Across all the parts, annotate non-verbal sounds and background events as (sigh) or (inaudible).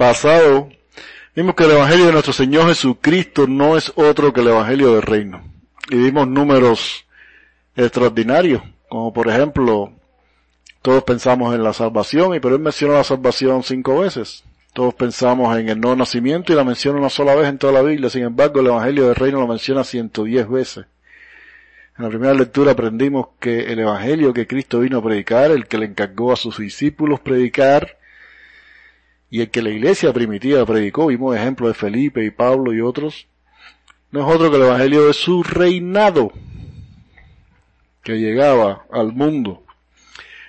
pasado vimos que el Evangelio de nuestro Señor Jesucristo no es otro que el Evangelio del Reino. Y vimos números extraordinarios, como por ejemplo, todos pensamos en la salvación, y pero él mencionó la salvación cinco veces. Todos pensamos en el no nacimiento y la menciona una sola vez en toda la Biblia. Sin embargo, el Evangelio del Reino lo menciona 110 veces. En la primera lectura aprendimos que el Evangelio que Cristo vino a predicar, el que le encargó a sus discípulos predicar, y el que la iglesia primitiva predicó, vimos ejemplos de Felipe y Pablo y otros, no es otro que el Evangelio de su reinado, que llegaba al mundo.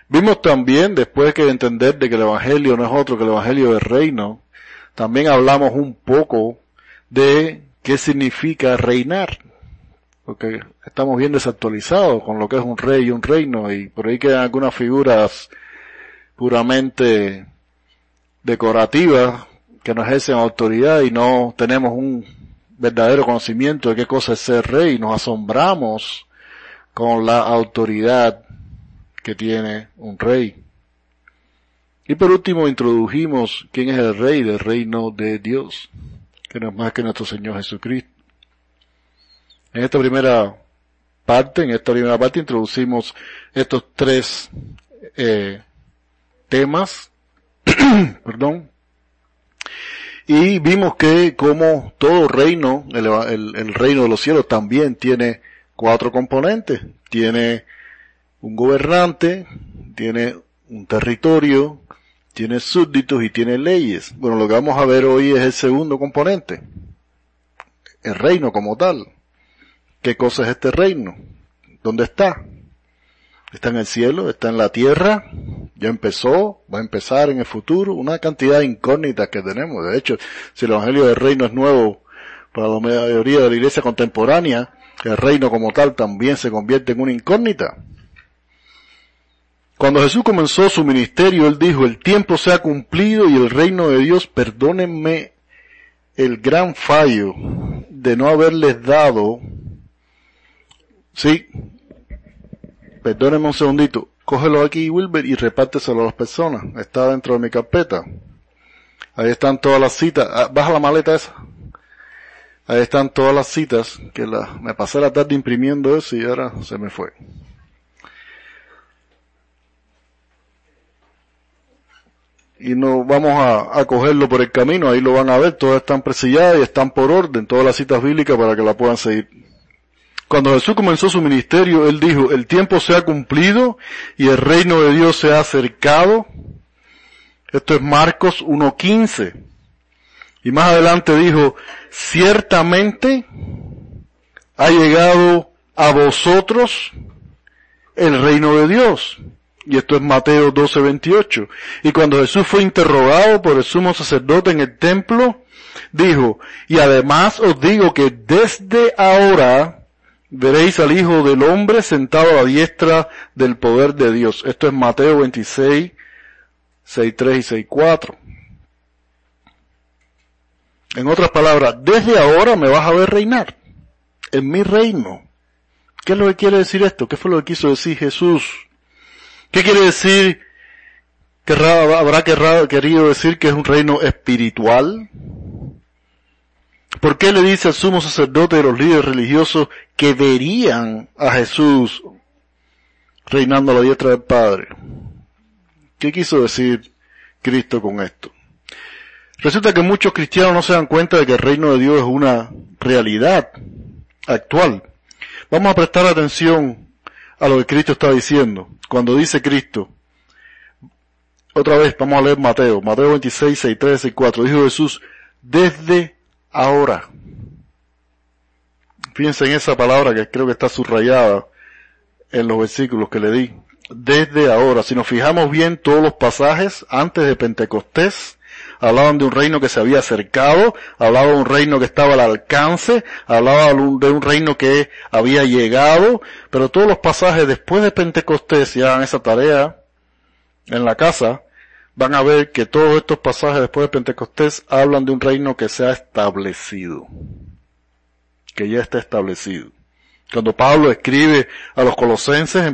Vimos también, después que entender de que el Evangelio no es otro que el Evangelio del reino, también hablamos un poco de qué significa reinar. Porque estamos bien desactualizados con lo que es un rey y un reino y por ahí quedan algunas figuras puramente decorativas que no ejercen autoridad y no tenemos un verdadero conocimiento de qué cosa es ser rey. Nos asombramos con la autoridad que tiene un rey. Y por último introdujimos quién es el rey del reino de Dios, que no es más que nuestro Señor Jesucristo. En esta primera parte, en esta primera parte introducimos estos tres eh, temas, (clears throat) perdón, y vimos que como todo reino, el, reino de los cielos también tiene cuatro componentes. Tiene un gobernante, tiene un territorio, tiene súbditos y tiene leyes. Bueno, lo que vamos a ver hoy es el segundo componente. El reino como tal. ¿Qué cosa es este reino? ¿Dónde está? Está en el cielo, está en la tierra, ya empezó, va a empezar en el futuro, una cantidad de incógnitas que tenemos. De hecho, si el Evangelio del Reino es nuevo para la mayoría de la iglesia contemporánea, el reino como tal también se convierte en una incógnita. Cuando Jesús comenzó su ministerio, Él dijo, el tiempo se ha cumplido y el reino de Dios, perdónenme el gran fallo de no haberles dado, sí, perdónenme un segundito, cógelo aquí Wilber y repárteselo a las personas, está dentro de mi carpeta. Ahí están todas las citas, ah, baja la maleta esa. Ahí están todas las citas, que me pasé la tarde imprimiendo eso y ahora se me fue. y no vamos a, cogerlo por el camino, ahí lo van a ver, todas están presilladas y están por orden, todas las citas bíblicas para que la puedan seguir. Cuando Jesús comenzó su ministerio, Él dijo, el tiempo se ha cumplido y el reino de Dios se ha acercado. Esto es Marcos 1.15. Y más adelante dijo, ciertamente ha llegado a vosotros el reino de Dios. Y esto es Mateo 12:28. Y cuando Jesús fue interrogado por el sumo sacerdote en el templo, dijo, y además os digo que desde ahora veréis al Hijo del Hombre sentado a la diestra del poder de Dios. Esto es Mateo 26, 6.3 y 6.4. En otras palabras, desde ahora me vas a ver reinar en mi reino. ¿Qué es lo que quiere decir esto? ¿Qué fue lo que quiso decir Jesús? ¿Qué quiere decir? ¿Habrá querido decir que es un reino espiritual? ¿Por qué le dice al sumo sacerdote de los líderes religiosos que verían a Jesús reinando a la diestra del Padre? ¿Qué quiso decir Cristo con esto? Resulta que muchos cristianos no se dan cuenta de que el reino de Dios es una realidad actual. Vamos a prestar atención a lo que Cristo está diciendo. Cuando dice Cristo, otra vez vamos a leer Mateo, Mateo 26, 6, 3 y 4. Dijo Jesús, desde ahora. Fíjense en esa palabra que creo que está subrayada en los versículos que le di. Desde ahora. Si nos fijamos bien todos los pasajes antes de Pentecostés, hablaban de un reino que se había acercado, hablaban de un reino que estaba al alcance, hablaban de un reino que había llegado, pero todos los pasajes después de Pentecostés, si hagan esa tarea en la casa, van a ver que todos estos pasajes después de Pentecostés hablan de un reino que se ha establecido, que ya está establecido. Cuando Pablo escribe a los colosenses,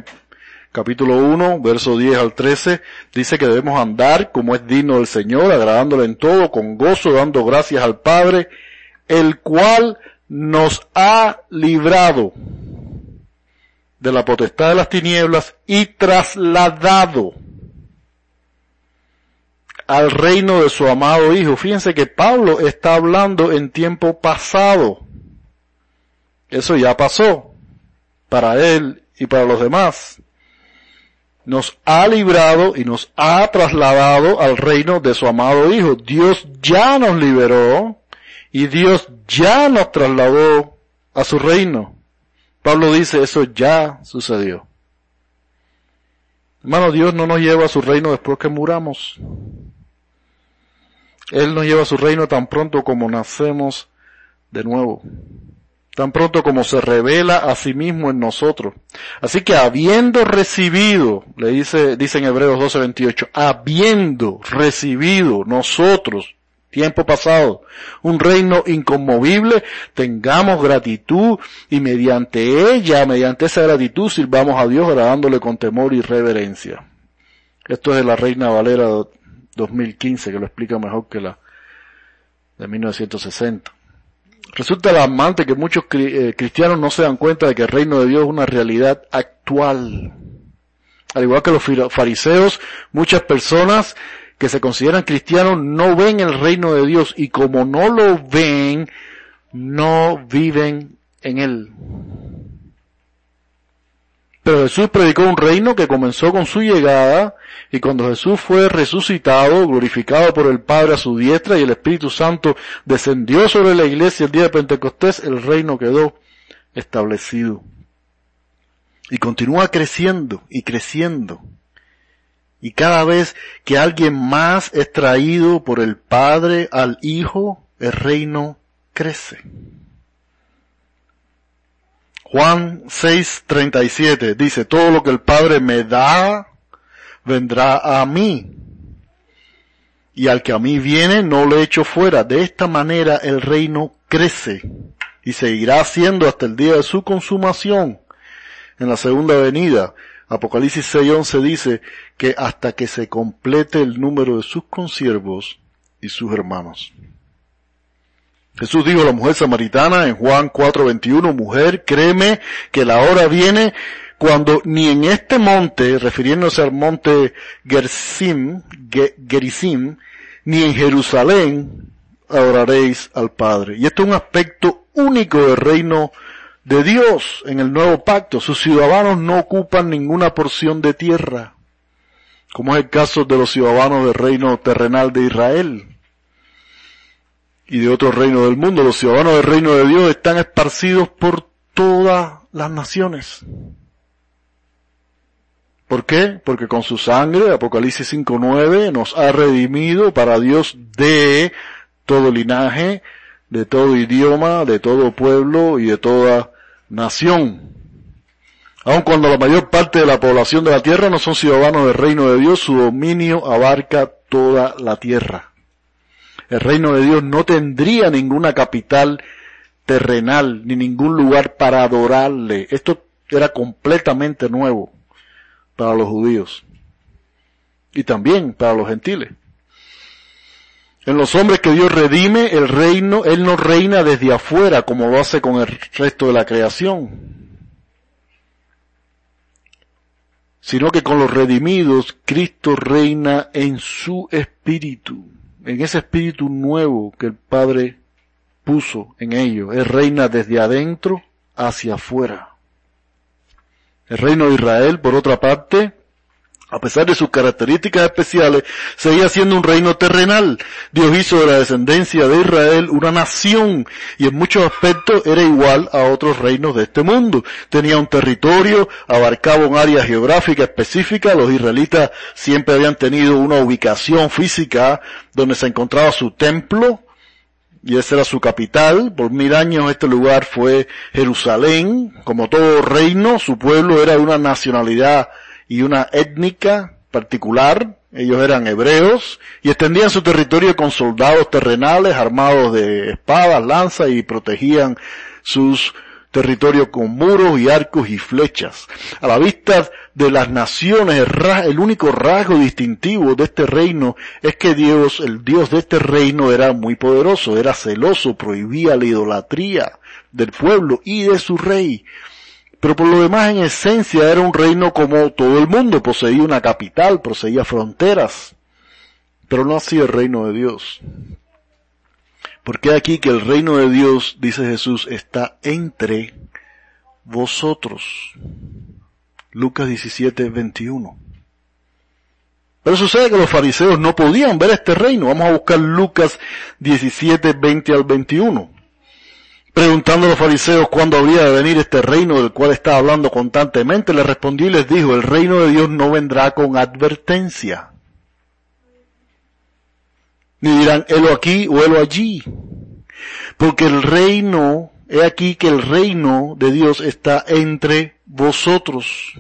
capítulo 1, verso 10 al 13, dice que debemos andar como es digno del Señor, agradándole en todo, con gozo, dando gracias al Padre, el cual nos ha librado de la potestad de las tinieblas y trasladado al reino de su amado Hijo. Fíjense que Pablo está hablando en tiempo pasado. Eso ya pasó para él y para los demás. Nos ha librado y nos ha trasladado al reino de su amado Hijo. Dios ya nos liberó y Dios ya nos trasladó a su reino. Pablo dice, eso ya sucedió. Hermano, Dios no nos lleva a su reino después que muramos. Él nos lleva a su reino tan pronto como nacemos de nuevo. Tan pronto como se revela a sí mismo en nosotros. Así que habiendo recibido, le dice, dice en Hebreos 12:28, habiendo recibido nosotros tiempo pasado, un reino inconmovible, tengamos gratitud y mediante ella, mediante esa gratitud, sirvamos a Dios agradándole con temor y reverencia. Esto es de la Reina Valera 2015, que lo explica mejor que la de 1960. Resulta alarmante que muchos eh, cristianos no se dan cuenta de que el reino de Dios es una realidad actual. Al igual que los fariseos, muchas personas que se consideran cristianos no ven el reino de Dios y como no lo ven, no viven en él. Pero Jesús predicó un reino que comenzó con su llegada y cuando Jesús fue resucitado, glorificado por el Padre a su diestra y el Espíritu Santo descendió sobre la iglesia el día de Pentecostés, el reino quedó establecido. Y continúa creciendo y creciendo. Y cada vez que alguien más es traído por el Padre al Hijo, el reino crece. Juan 6:37 dice, todo lo que el Padre me da, vendrá a mí. Y al que a mí viene, no le echo fuera. De esta manera el reino crece y seguirá siendo hasta el día de su consumación en la segunda venida. Apocalipsis 6:11 dice que hasta que se complete el número de sus consiervos y sus hermanos. Jesús dijo a la mujer samaritana en Juan 4:21, mujer, créeme que la hora viene cuando ni en este monte, refiriéndose al monte Gerizim, Gerizim, ni en Jerusalén adoraréis al Padre. Y esto es un aspecto único del reino de Dios en el nuevo pacto. Sus ciudadanos no ocupan ninguna porción de tierra, como es el caso de los ciudadanos del reino terrenal de Israel y de otros reinos del mundo. Los ciudadanos del reino de Dios están esparcidos por todas las naciones. ¿Por qué? Porque con su sangre, Apocalipsis 5.9, nos ha redimido para Dios de todo linaje, de todo idioma, de todo pueblo y de toda nación. Aun cuando la mayor parte de la población de la tierra no son ciudadanos del reino de Dios, su dominio abarca toda la tierra. El reino de Dios no tendría ninguna capital terrenal, ni ningún lugar para adorarle. Esto era completamente nuevo para los judíos y también para los gentiles. En los hombres que Dios redime, el reino, Él no reina desde afuera como lo hace con el resto de la creación, sino que con los redimidos Cristo reina en su espíritu, en ese espíritu nuevo que el Padre puso en ellos. Él reina desde adentro hacia afuera. El reino de Israel, por otra parte, a pesar de sus características especiales, seguía siendo un reino terrenal. Dios hizo de la descendencia de Israel una nación y en muchos aspectos era igual a otros reinos de este mundo. Tenía un territorio, abarcaba un área geográfica específica, los israelitas siempre habían tenido una ubicación física donde se encontraba su templo, y esa era su capital. Por mil años este lugar fue Jerusalén. Como todo reino, su pueblo era de una nacionalidad y una étnica particular. Ellos eran hebreos y extendían su territorio con soldados terrenales armados de espadas, lanzas y protegían sus territorio con muros y arcos y flechas. A la vista de las naciones, el, único rasgo distintivo de este reino es que Dios, el Dios de este reino era muy poderoso, era celoso, prohibía la idolatría del pueblo y de su rey. Pero por lo demás, en esencia, era un reino como todo el mundo, poseía una capital, poseía fronteras, pero no así el reino de Dios. Porque aquí que el reino de Dios, dice Jesús, está entre vosotros. Lucas 17, 21. Pero sucede que los fariseos no podían ver este reino. Vamos a buscar Lucas 17, 20 al 21. Preguntando a los fariseos cuándo habría de venir este reino del cual está hablando constantemente, le respondió y les dijo, el reino de Dios no vendrá con advertencia ni dirán, helo aquí o helo allí. Porque el reino, he aquí que el reino de Dios está entre vosotros.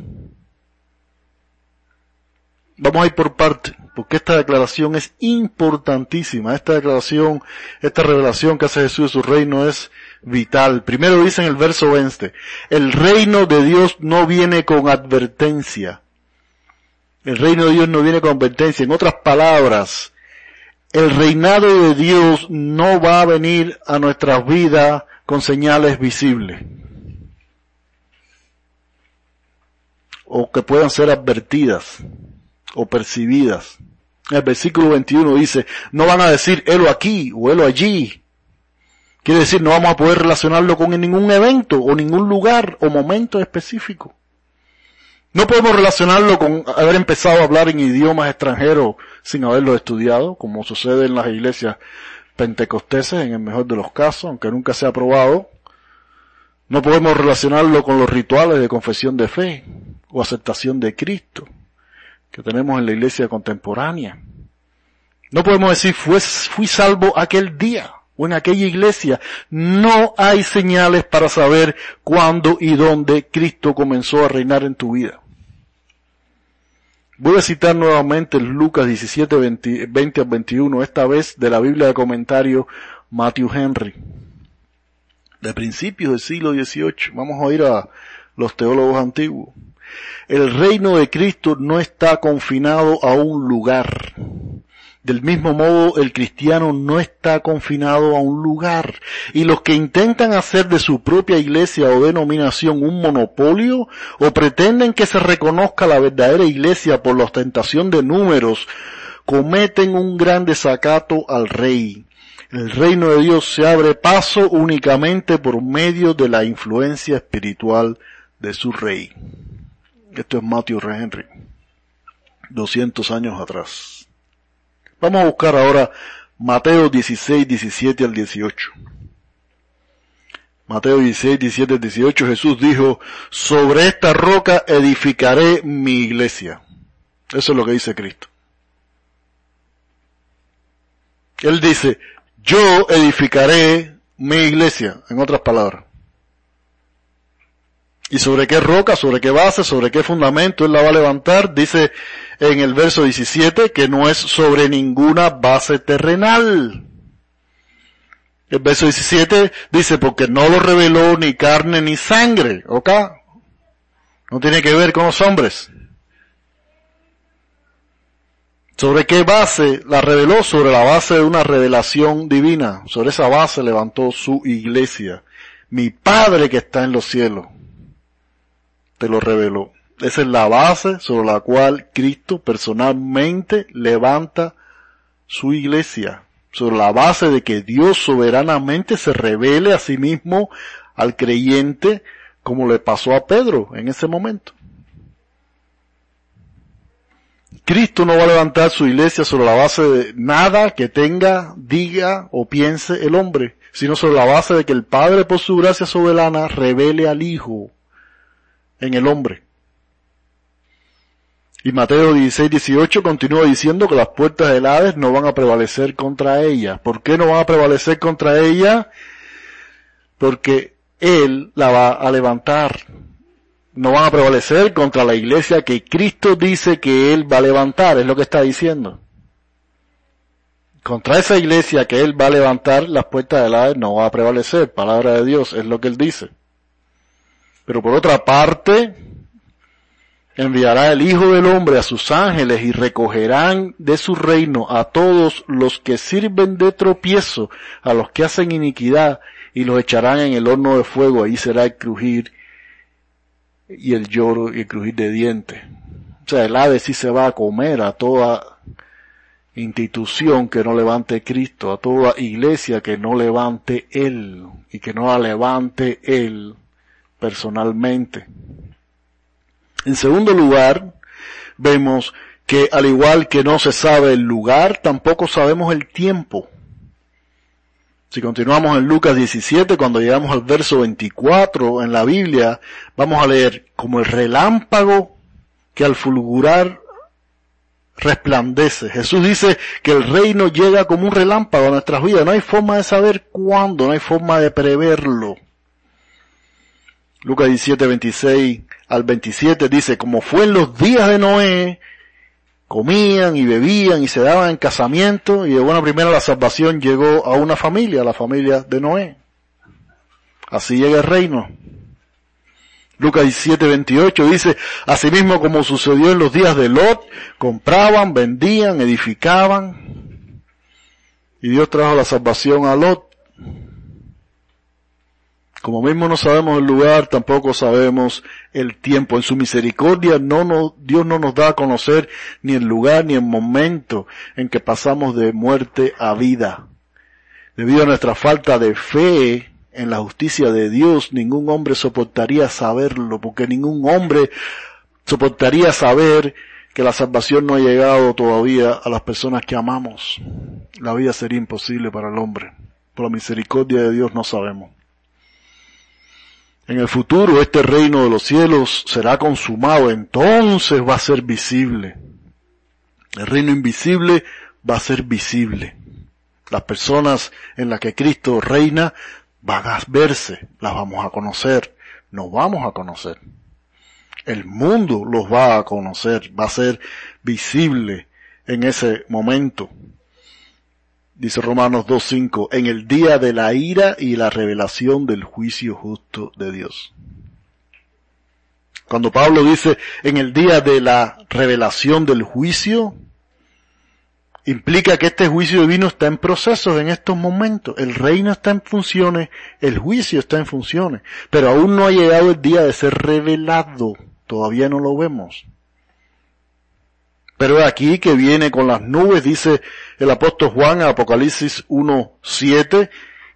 Vamos a ir por parte, porque esta declaración es importantísima. Esta declaración, esta revelación que hace Jesús de su reino es vital. Primero dice en el verso 20, el reino de Dios no viene con advertencia. El reino de Dios no viene con advertencia. En otras palabras, el reinado de Dios no va a venir a nuestras vidas con señales visibles. O que puedan ser advertidas o percibidas. El versículo 21 dice, no van a decir, helo aquí o helo allí. Quiere decir, no vamos a poder relacionarlo con ningún evento o ningún lugar o momento específico. No podemos relacionarlo con haber empezado a hablar en idiomas extranjeros sin haberlo estudiado, como sucede en las iglesias pentecosteses en el mejor de los casos, aunque nunca se ha probado. No podemos relacionarlo con los rituales de confesión de fe o aceptación de Cristo que tenemos en la iglesia contemporánea. No podemos decir fui salvo aquel día o en aquella iglesia. No hay señales para saber cuándo y dónde Cristo comenzó a reinar en tu vida. Voy a citar nuevamente Lucas 17, 20, 21, esta vez de la Biblia de comentario Matthew Henry, de principios del siglo XVIII. Vamos a oír a los teólogos antiguos. El reino de Cristo no está confinado a un lugar. Del mismo modo, el cristiano no está confinado a un lugar. Y los que intentan hacer de su propia iglesia o denominación un monopolio, o pretenden que se reconozca la verdadera iglesia por la ostentación de números, cometen un gran desacato al rey. El reino de Dios se abre paso únicamente por medio de la influencia espiritual de su rey. Esto es Matthew Henry, 200 años atrás. Vamos a buscar ahora Mateo 16, 17 al 18. Mateo 16, 17 al 18 Jesús dijo, sobre esta roca edificaré mi iglesia. Eso es lo que dice Cristo. Él dice, yo edificaré mi iglesia, en otras palabras. ¿Y sobre qué roca, sobre qué base, sobre qué fundamento Él la va a levantar? Dice en el verso 17 que no es sobre ninguna base terrenal. El verso 17 dice porque no lo reveló ni carne ni sangre, ¿ok? No tiene que ver con los hombres. ¿Sobre qué base la reveló? Sobre la base de una revelación divina. Sobre esa base levantó su iglesia. Mi Padre que está en los cielos te lo reveló. Esa es la base sobre la cual Cristo personalmente levanta su iglesia. Sobre la base de que Dios soberanamente se revele a sí mismo al creyente como le pasó a Pedro en ese momento. Cristo no va a levantar su iglesia sobre la base de nada que tenga, diga o piense el hombre, sino sobre la base de que el Padre por su gracia soberana revele al Hijo en el hombre. Y Mateo 16, 18 continúa diciendo que las puertas del Hades no van a prevalecer contra ella. ¿Por qué no van a prevalecer contra ella? Porque Él la va a levantar. No van a prevalecer contra la iglesia que Cristo dice que Él va a levantar, es lo que está diciendo. Contra esa iglesia que Él va a levantar, las puertas del Hades no van a prevalecer. Palabra de Dios, es lo que Él dice. Pero por otra parte, enviará el Hijo del Hombre a sus ángeles y recogerán de su reino a todos los que sirven de tropiezo, a los que hacen iniquidad, y los echarán en el horno de fuego, ahí será el crujir y el lloro y el crujir de dientes. O sea, el ave sí se va a comer a toda institución que no levante Cristo, a toda iglesia que no levante Él y que no la levante Él personalmente. En segundo lugar, vemos que al igual que no se sabe el lugar, tampoco sabemos el tiempo. Si continuamos en Lucas 17, cuando llegamos al verso 24 en la Biblia, vamos a leer como el relámpago que al fulgurar resplandece. Jesús dice que el reino llega como un relámpago a nuestras vidas. No hay forma de saber cuándo, no hay forma de preverlo. Lucas 17, 26 al 27 dice, como fue en los días de Noé, comían y bebían y se daban en casamiento y de buena primera la salvación llegó a una familia, la familia de Noé. Así llega el reino. Lucas 17, 28 dice, asimismo como sucedió en los días de Lot, compraban, vendían, edificaban, y Dios trajo la salvación a Lot. Como mismo no sabemos el lugar, tampoco sabemos el tiempo. En su misericordia Dios no nos da a conocer ni el lugar ni el momento en que pasamos de muerte a vida. Debido a nuestra falta de fe en la justicia de Dios, ningún hombre soportaría saberlo, porque ningún hombre soportaría saber que la salvación no ha llegado todavía a las personas que amamos. La vida sería imposible para el hombre. Por la misericordia de Dios no sabemos. En el futuro este reino de los cielos será consumado, entonces va a ser visible. El reino invisible va a ser visible. Las personas en las que Cristo reina van a verse, las vamos a conocer, nos vamos a conocer. El mundo los va a conocer, va a ser visible en ese momento dice Romanos 2.5, en el día de la ira y la revelación del juicio justo de Dios. Cuando Pablo dice en el día de la revelación del juicio, implica que este juicio divino está en proceso en estos momentos. El reino está en funciones, el juicio está en funciones, pero aún no ha llegado el día de ser revelado. Todavía no lo vemos. Pero aquí que viene con las nubes, dice el apóstol Juan en Apocalipsis 1.7,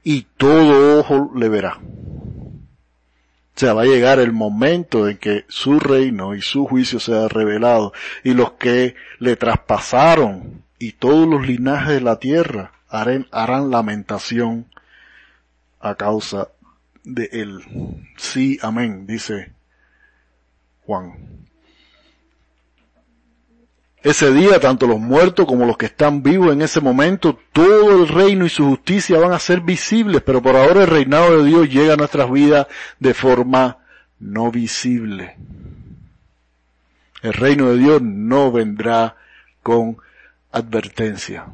y todo ojo le verá. O sea, va a llegar el momento en que su reino y su juicio sea revelado, y los que le traspasaron y todos los linajes de la tierra harán, harán lamentación a causa de él. Sí, amén, dice Juan. Ese día, tanto los muertos como los que están vivos en ese momento, todo el reino y su justicia van a ser visibles, pero por ahora el reinado de Dios llega a nuestras vidas de forma no visible. El reino de Dios no vendrá con advertencia.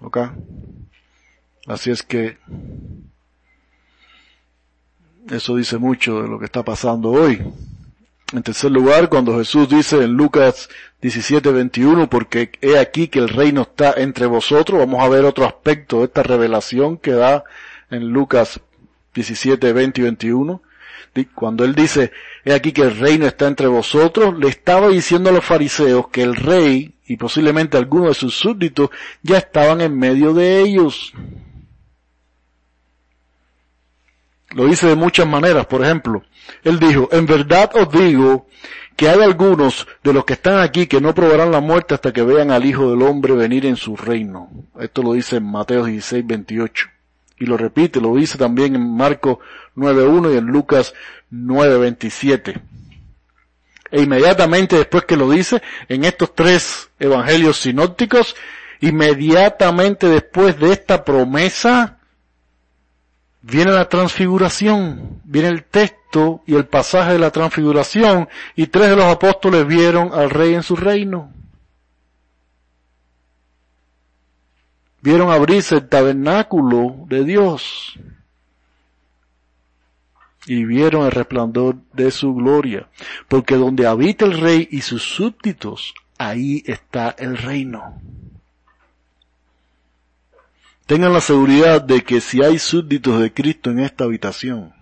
¿Ok? Así es que eso dice mucho de lo que está pasando hoy. En tercer lugar, cuando Jesús dice en Lucas 17, 21, porque he aquí que el reino está entre vosotros, vamos a ver otro aspecto de esta revelación que da en Lucas 17, 20 y 21. Cuando él dice, he aquí que el reino está entre vosotros, le estaba diciendo a los fariseos que el rey y posiblemente algunos de sus súbditos ya estaban en medio de ellos. Lo dice de muchas maneras. Por ejemplo, él dijo, en verdad os digo que hay algunos de los que están aquí que no probarán la muerte hasta que vean al Hijo del Hombre venir en su reino. Esto lo dice en Mateo 16, 28. Y lo repite, lo dice también en Marcos 9.1 y en Lucas 9.27. E inmediatamente después que lo dice, en estos tres evangelios sinópticos, inmediatamente después de esta promesa, viene la transfiguración, viene el texto y el pasaje de la transfiguración y tres de los apóstoles vieron al rey en su reino. Vieron abrirse el tabernáculo de Dios. y vieron el resplandor de su gloria, porque donde habita el rey y sus súbditos, ahí está el reino. Tengan la seguridad de que si hay súbditos de Cristo en esta habitación,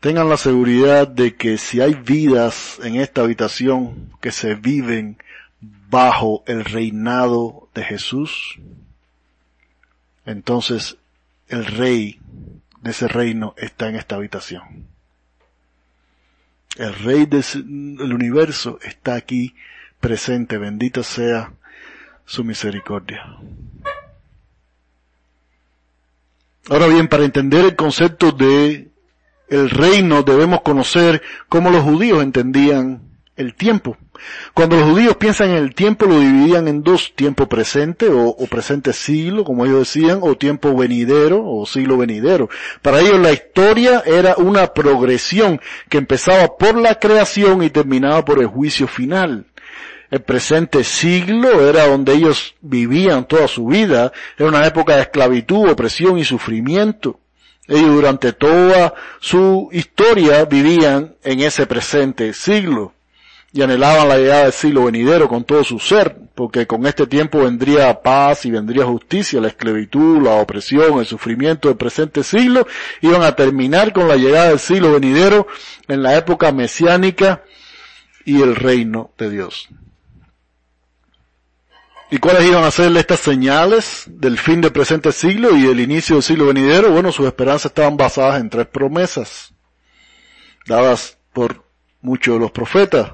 tengan la seguridad de que si hay vidas en esta habitación que se viven bajo el reinado de Jesús, entonces el rey de ese reino está en esta habitación. El rey del universo está aquí presente, bendita sea su misericordia. Ahora bien, para entender el concepto de el reino debemos conocer cómo los judíos entendían el tiempo. Cuando los judíos piensan en el tiempo lo dividían en dos, tiempo presente o, presente siglo, como ellos decían, o tiempo venidero o siglo venidero. Para ellos la historia era una progresión que empezaba por la creación y terminaba por el juicio final. El presente siglo era donde ellos vivían toda su vida, era una época de esclavitud, opresión y sufrimiento. Ellos durante toda su historia vivían en ese presente siglo y anhelaban la llegada del siglo venidero con todo su ser, porque con este tiempo vendría paz y vendría justicia, la esclavitud, la opresión, el sufrimiento del presente siglo, iban a terminar con la llegada del siglo venidero en la época mesiánica y el reino de Dios. ¿Y cuáles iban a ser estas señales del fin del presente siglo y del inicio del siglo venidero? Bueno, sus esperanzas estaban basadas en tres promesas, dadas por muchos de los profetas.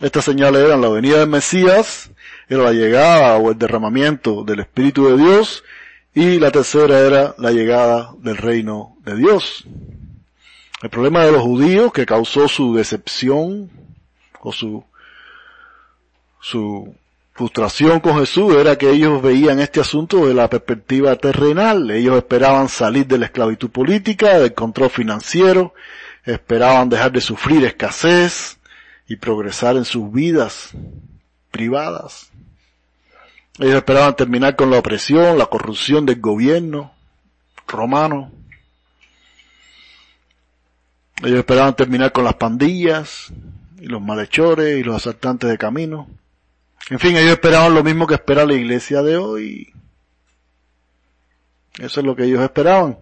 Estas señales eran la venida del Mesías, era la llegada o el derramamiento del Espíritu de Dios, y la tercera era la llegada del reino de Dios. El problema de los judíos que causó su decepción o su, su frustración con Jesús era que ellos veían este asunto de la perspectiva terrenal. Ellos esperaban salir de la esclavitud política, del control financiero, esperaban dejar de sufrir escasez, y progresar en sus vidas privadas. Ellos esperaban terminar con la opresión, la corrupción del gobierno romano. Ellos esperaban terminar con las pandillas y los malhechores y los asaltantes de camino. En fin, ellos esperaban lo mismo que espera la iglesia de hoy. Eso es lo que ellos esperaban.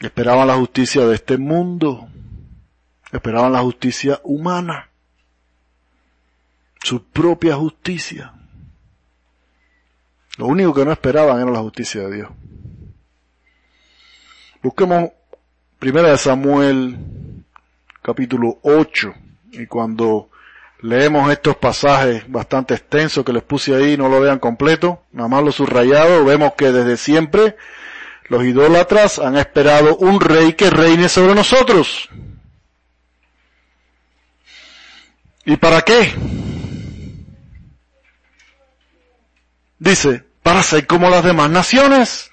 Esperaban la justicia de este mundo esperaban la justicia humana, su propia justicia. Lo único que no esperaban era la justicia de Dios. Busquemos Primera de Samuel capítulo 8 y cuando leemos estos pasajes bastante extensos que les puse ahí, no lo vean completo, nada más lo subrayado, vemos que desde siempre los idólatras han esperado un rey que reine sobre nosotros. ¿Y para qué? Dice, para ser como las demás naciones.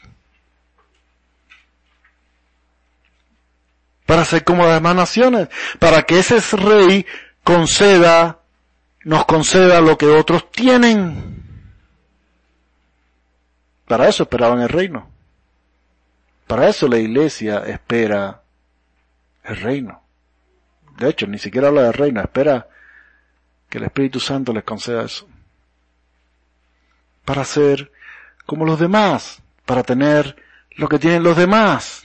Para ser como las demás naciones. Para que ese rey conceda, nos conceda lo que otros tienen. Para eso esperaban el reino. Para eso la iglesia espera el reino. De hecho, ni siquiera habla del reino, espera que el Espíritu Santo les conceda eso. Para ser como los demás, para tener lo que tienen los demás.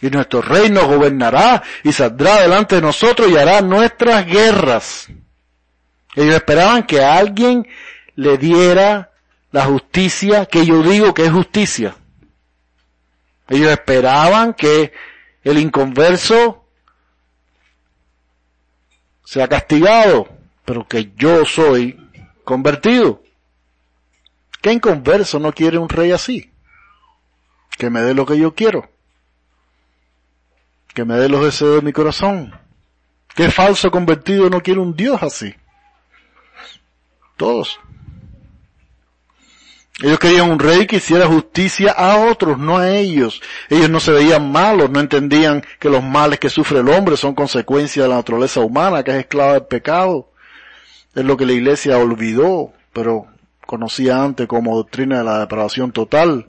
Y nuestro reino gobernará y saldrá delante de nosotros y hará nuestras guerras. Ellos esperaban que alguien le diera la justicia que yo digo que es justicia. Ellos esperaban que el inconverso sea castigado pero que yo soy convertido. ¿Qué inconverso no quiere un rey así? Que me dé lo que yo quiero. Que me dé los deseos de mi corazón. ¿Qué falso convertido no quiere un Dios así? Todos. Ellos querían un rey que hiciera justicia a otros, no a ellos. Ellos no se veían malos, no entendían que los males que sufre el hombre son consecuencia de la naturaleza humana, que es esclava del pecado. Es lo que la iglesia olvidó, pero conocía antes como doctrina de la depravación total.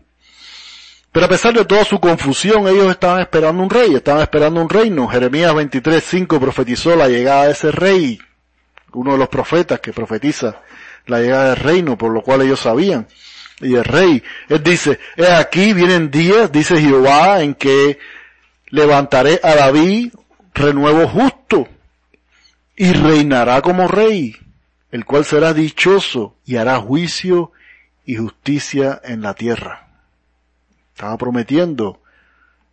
Pero a pesar de toda su confusión, ellos estaban esperando un rey, estaban esperando un reino. Jeremías 23.5 profetizó la llegada de ese rey, uno de los profetas que profetiza la llegada del reino, por lo cual ellos sabían. Y el rey, él dice, he aquí vienen días, dice Jehová, en que levantaré a David renuevo justo y reinará como rey, el cual será dichoso y hará juicio y justicia en la tierra. Estaba prometiendo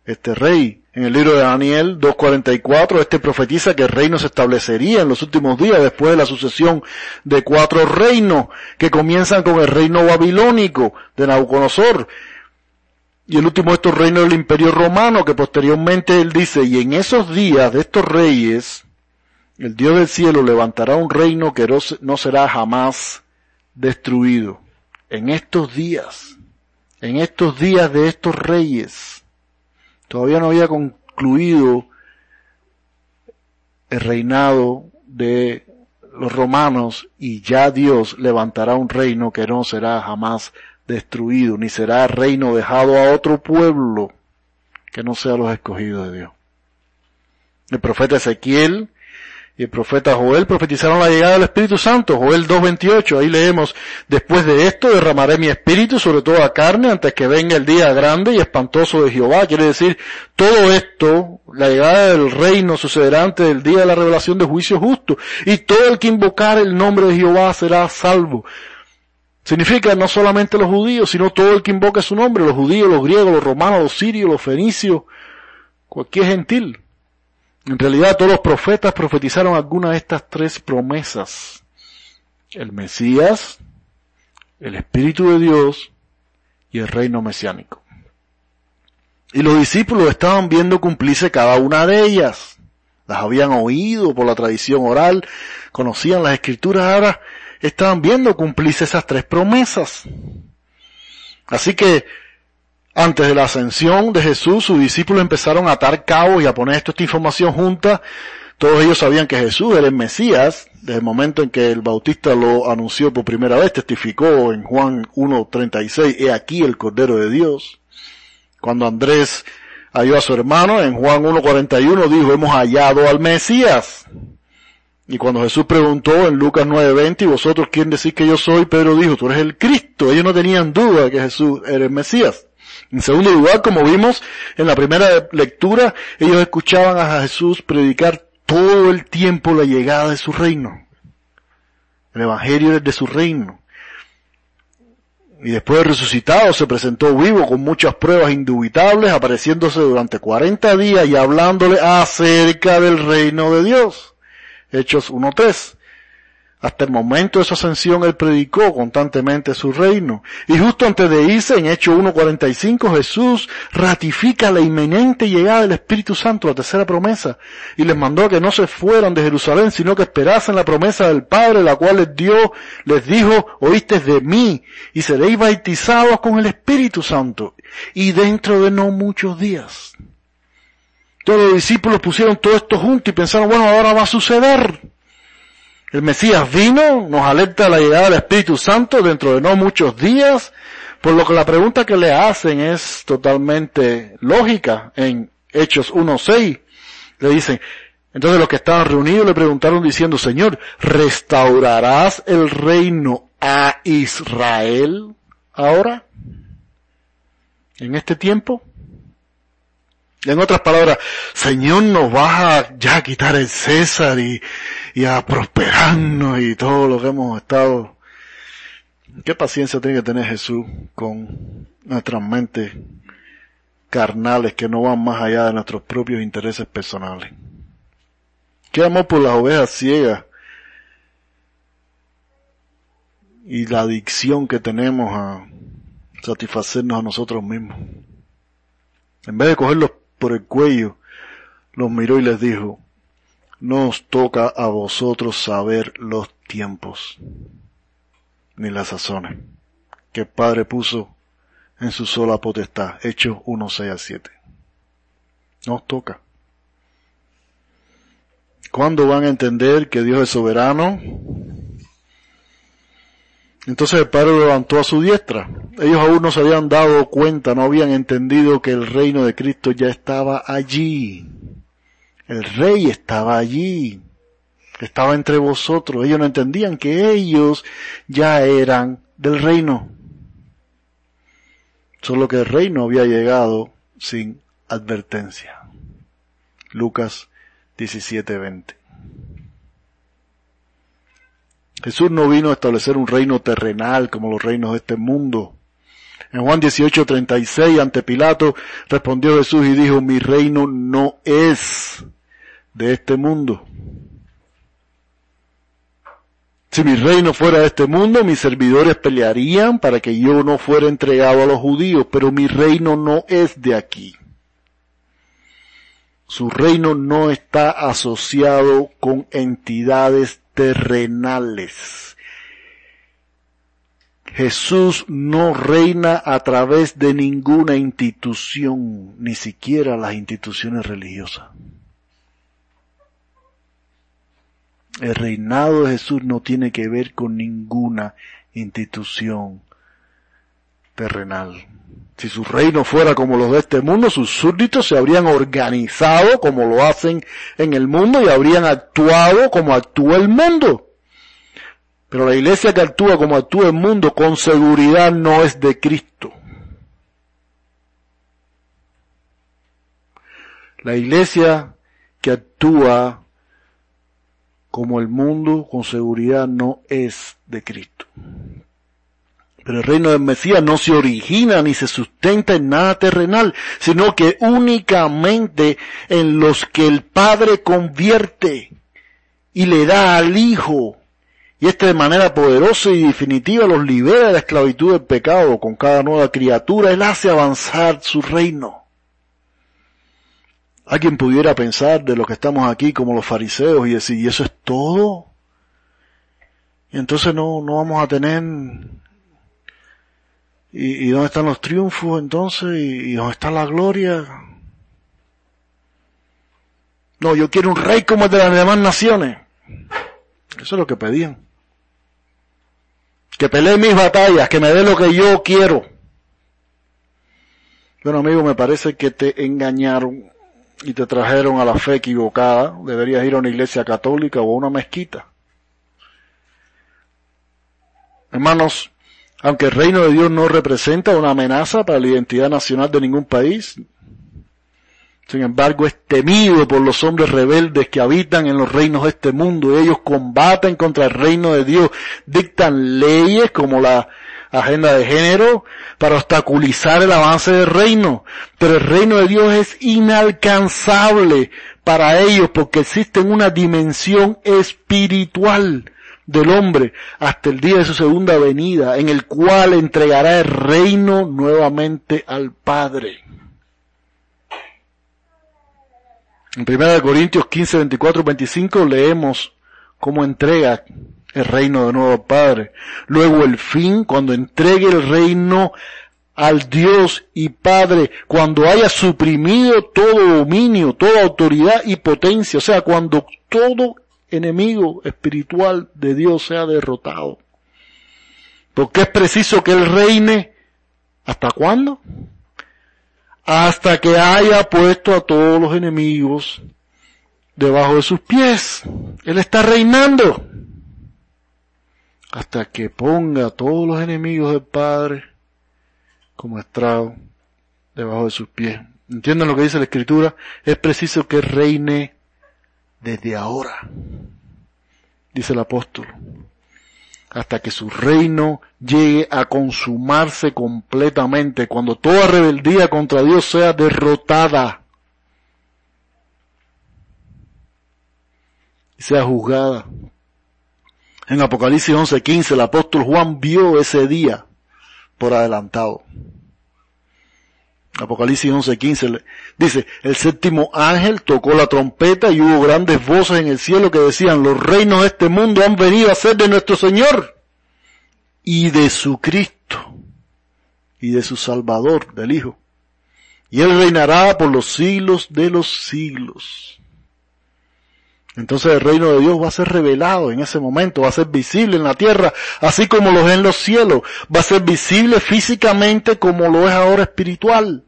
este rey. En el libro de Daniel 2.44, este profetiza que el reino se establecería en los últimos días después de la sucesión de cuatro reinos que comienzan con el reino babilónico de Nabucodonosor. Y el último de estos reinos del imperio romano que posteriormente él dice, y en esos días de estos reyes, el Dios del cielo levantará un reino que no será jamás destruido. En estos días, en estos días de estos reyes, todavía no había concluido el reinado de los romanos y ya Dios levantará un reino que no será jamás destruido, ni será reino dejado a otro pueblo que no sea los escogidos de Dios. El profeta Ezequiel y el profeta Joel profetizaron la llegada del Espíritu Santo. Joel 2.28, ahí leemos, después de esto derramaré mi espíritu sobre toda carne antes que venga el día grande y espantoso de Jehová. Quiere decir, todo esto, la llegada del reino sucederá antes del día de la revelación de juicio justo. Y todo el que invocar el nombre de Jehová será salvo. Significa no solamente los judíos, sino todo el que invoque su nombre, los judíos, los griegos, los romanos, los sirios, los fenicios, cualquier gentil. En realidad todos los profetas profetizaron alguna de estas tres promesas. El Mesías, el Espíritu de Dios y el reino mesiánico. Y los discípulos estaban viendo cumplirse cada una de ellas. Las habían oído por la tradición oral, conocían las escrituras, ahora estaban viendo cumplirse esas tres promesas. Así que antes de la ascensión de Jesús, sus discípulos empezaron a atar cabos y a poner esta información junta. Todos ellos sabían que Jesús era el Mesías, desde el momento en que el Bautista lo anunció por primera vez, testificó en Juan 1.36, he aquí el Cordero de Dios. Cuando Andrés halló a su hermano, en Juan 1.41 dijo, hemos hallado al Mesías. Y cuando Jesús preguntó en Lucas 9:20, ¿y vosotros quién decís que yo soy? Pedro dijo, tú eres el Cristo. Ellos no tenían duda de que Jesús era el Mesías. En segundo lugar, como vimos en la primera lectura, ellos escuchaban a Jesús predicar todo el tiempo la llegada de su reino. El Evangelio es de su reino. Y después de resucitado se presentó vivo con muchas pruebas indubitables, apareciéndose durante 40 días y hablándole acerca del reino de Dios. Hechos 1.3. Hasta el momento de su ascensión él predicó constantemente su reino. Y justo antes de irse, en Hechos 1.45, Jesús ratifica la inminente llegada del Espíritu Santo, la tercera promesa, y les mandó que no se fueran de Jerusalén, sino que esperasen la promesa del Padre, la cual les dio, les dijo, oíste de mí, y seréis bautizados con el Espíritu Santo, y dentro de no muchos días. Todos los discípulos pusieron todo esto junto y pensaron, bueno, ahora va a suceder. El Mesías vino, nos alerta la llegada del Espíritu Santo dentro de no muchos días, por lo que la pregunta que le hacen es totalmente lógica. En Hechos 1.6 le dicen, entonces los que estaban reunidos le preguntaron diciendo, Señor, ¿restaurarás el reino a Israel ahora? ¿En este tiempo? En otras palabras, Señor, nos vas a ya quitar el César y, y a prosperarnos y todo lo que hemos estado. ¿Qué paciencia tiene que tener Jesús con nuestras mentes carnales que no van más allá de nuestros propios intereses personales? ¿Qué amor por las ovejas ciegas? Y la adicción que tenemos a satisfacernos a nosotros mismos. En vez de cogerlos por el cuello, los miró y les dijo, no os toca a vosotros saber los tiempos, ni las sazones, que el Padre puso en su sola potestad, Hechos 1, 6 a 7. No os toca. ¿Cuándo van a entender que Dios es soberano? Entonces el Padre levantó a su diestra. Ellos aún no se habían dado cuenta, no habían entendido que el reino de Cristo ya estaba allí. El rey estaba allí. Estaba entre vosotros. Ellos no entendían que ellos ya eran del reino. Solo que el reino había llegado sin advertencia. Lucas 17:20. Jesús no vino a establecer un reino terrenal como los reinos de este mundo. En Juan 18:36 ante Pilato respondió Jesús y dijo, mi reino no es de este mundo. Si mi reino fuera de este mundo, mis servidores pelearían para que yo no fuera entregado a los judíos, pero mi reino no es de aquí. Su reino no está asociado con entidades terrenales. Jesús no reina a través de ninguna institución, ni siquiera las instituciones religiosas. El reinado de Jesús no tiene que ver con ninguna institución terrenal. Si su reino fuera como los de este mundo, sus súbditos se habrían organizado como lo hacen en el mundo y habrían actuado como actúa el mundo. Pero la iglesia que actúa como actúa el mundo con seguridad no es de Cristo. La iglesia que actúa como el mundo con seguridad no es de Cristo. Pero el reino del Mesías no se origina ni se sustenta en nada terrenal, sino que únicamente en los que el Padre convierte y le da al Hijo. Y este de manera poderosa y definitiva los libera de la esclavitud del pecado con cada nueva criatura. Él hace avanzar su reino. Alguien pudiera pensar de los que estamos aquí como los fariseos y decir, ¿y eso es todo? Y entonces no, no vamos a tener... ¿Y, dónde están los triunfos entonces? ¿Y, dónde está la gloria? No, yo quiero un rey como el de las demás naciones. Eso es lo que pedían. Que pelee mis batallas, que me dé lo que yo quiero. Bueno, amigo, me parece que te engañaron y te trajeron a la fe equivocada, deberías ir a una iglesia católica o a una mezquita. Hermanos, aunque el reino de Dios no representa una amenaza para la identidad nacional de ningún país, sin embargo es temido por los hombres rebeldes que habitan en los reinos de este mundo. Ellos combaten contra el reino de Dios, dictan leyes como la agenda de género para obstaculizar el avance del reino. Pero el reino de Dios es inalcanzable para ellos porque existe una dimensión espiritual del hombre hasta el día de su segunda venida en el cual entregará el reino nuevamente al Padre. En 1 Corintios 15, 24, 25 leemos cómo entrega el reino de nuevo Padre. Luego el fin, cuando entregue el reino al Dios y Padre, cuando haya suprimido todo dominio, toda autoridad y potencia, o sea, cuando todo enemigo espiritual de Dios sea derrotado. Porque es preciso que Él reine, ¿hasta cuándo? Hasta que haya puesto a todos los enemigos debajo de sus pies. Él está reinando hasta que ponga a todos los enemigos del Padre como estrado debajo de sus pies. ¿Entienden lo que dice la Escritura? Es preciso que reine desde ahora, dice el apóstol, hasta que su reino llegue a consumarse completamente, cuando toda rebeldía contra Dios sea derrotada y sea juzgada en Apocalipsis 11:15 el apóstol Juan vio ese día por adelantado. Apocalipsis 11:15 dice, el séptimo ángel tocó la trompeta y hubo grandes voces en el cielo que decían, los reinos de este mundo han venido a ser de nuestro Señor y de su Cristo y de su Salvador, del Hijo. Y Él reinará por los siglos de los siglos. Entonces el reino de Dios va a ser revelado en ese momento, va a ser visible en la tierra, así como lo es en los cielos, va a ser visible físicamente como lo es ahora espiritual.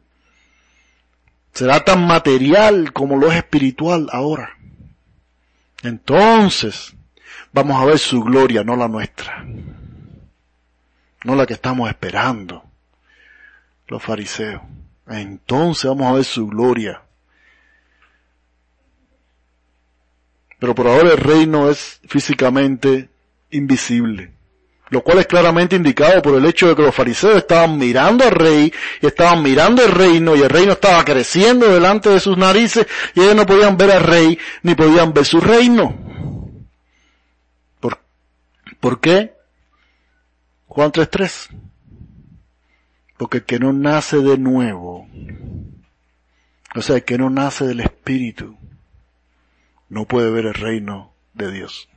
Será tan material como lo es espiritual ahora. Entonces, vamos a ver su gloria, no la nuestra. No la que estamos esperando, los fariseos. Entonces vamos a ver su gloria. Pero por ahora el reino es físicamente invisible. Lo cual es claramente indicado por el hecho de que los fariseos estaban mirando al rey y estaban mirando el reino y el reino estaba creciendo delante de sus narices y ellos no podían ver al rey ni podían ver su reino. ¿Por, ¿por qué? Juan 3.3. Porque el que no nace de nuevo, o sea, el que no nace del Espíritu, no puede ver el reino de Dios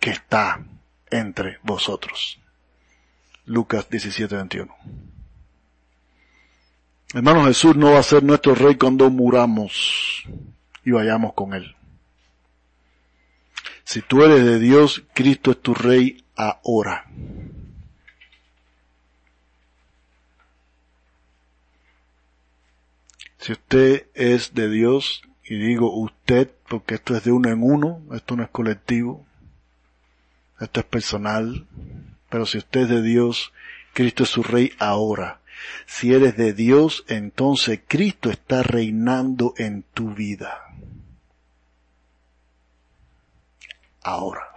que está entre vosotros. Lucas 17, 21. Hermano Jesús no va a ser nuestro rey cuando muramos y vayamos con él. Si tú eres de Dios, Cristo es tu rey ahora. Si usted es de Dios, y digo usted porque esto es de uno en uno, esto no es colectivo, esto es personal, pero si usted es de Dios, Cristo es su rey ahora. Si eres de Dios, entonces Cristo está reinando en tu vida. Ahora.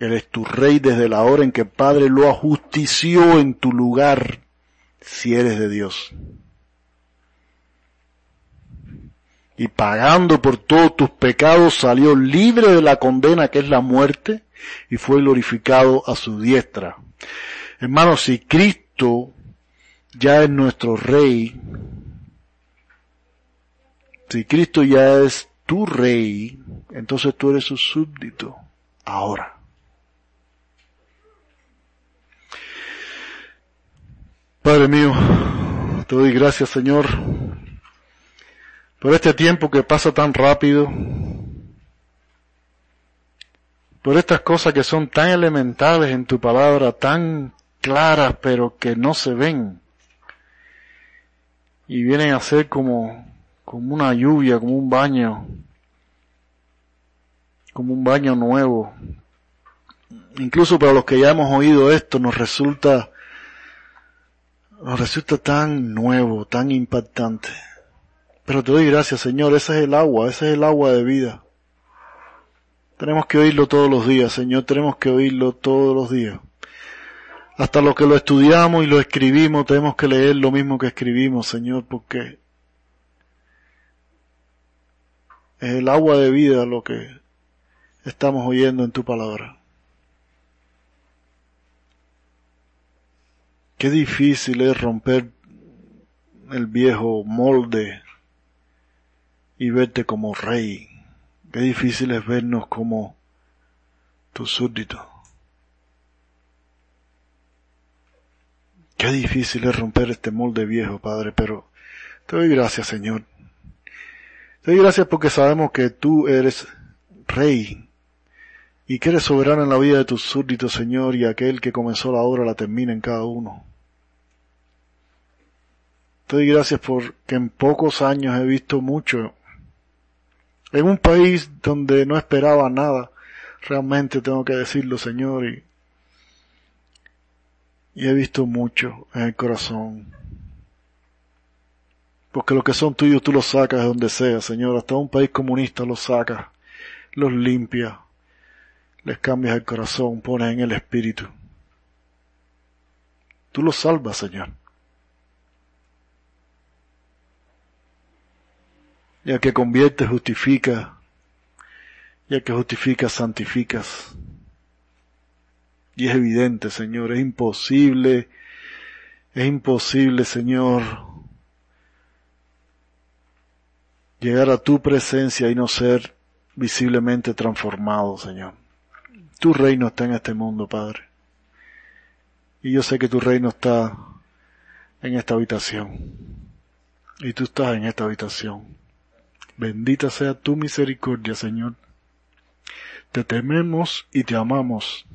Él es tu rey desde la hora en que el Padre lo ajustició en tu lugar, si eres de Dios. Y pagando por todos tus pecados salió libre de la condena que es la muerte y fue glorificado a su diestra. Hermanos, si Cristo ya es nuestro rey, si Cristo ya es tu rey, entonces tú eres su súbdito ahora. Padre mío, te doy gracias Señor por este tiempo que pasa tan rápido, por estas cosas que son tan elementales en tu palabra, tan claras pero que no se ven y vienen a ser como, como una lluvia, como un baño, como un baño nuevo. Incluso para los que ya hemos oído esto nos resulta, nos resulta tan nuevo, tan impactante. Pero te doy gracias, Señor, ese es el agua, ese es el agua de vida. Tenemos que oírlo todos los días, Señor, tenemos que oírlo todos los días. Hasta lo que lo estudiamos y lo escribimos, tenemos que leer lo mismo que escribimos, Señor, porque es el agua de vida lo que estamos oyendo en tu palabra. Qué difícil es romper el viejo molde y verte como rey. Qué difícil es vernos como tu súbdito. Qué difícil es romper este molde viejo, Padre, pero te doy gracias, Señor. Te doy gracias porque sabemos que tú eres rey y que eres soberano en la vida de tus súbditos, Señor, y aquel que comenzó la obra la termina en cada uno. Te doy gracias porque en pocos años he visto mucho en un país donde no esperaba nada, realmente tengo que decirlo, Señor, y, y he visto mucho en el corazón. Porque lo que son tuyos tú los sacas de donde sea, Señor. Hasta un país comunista los sacas, los limpias, les cambias el corazón, pones en el espíritu. Tú los salvas, Señor. Ya que conviertes, justifica. Ya que justificas, santificas. Y es evidente, Señor, es imposible, es imposible, Señor, llegar a tu presencia y no ser visiblemente transformado, Señor. Tu reino está en este mundo, Padre. Y yo sé que tu reino está en esta habitación. Y tú estás en esta habitación. Bendita sea tu misericordia, Señor. Te tememos y te amamos.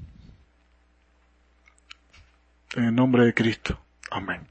En el nombre de Cristo. Amén.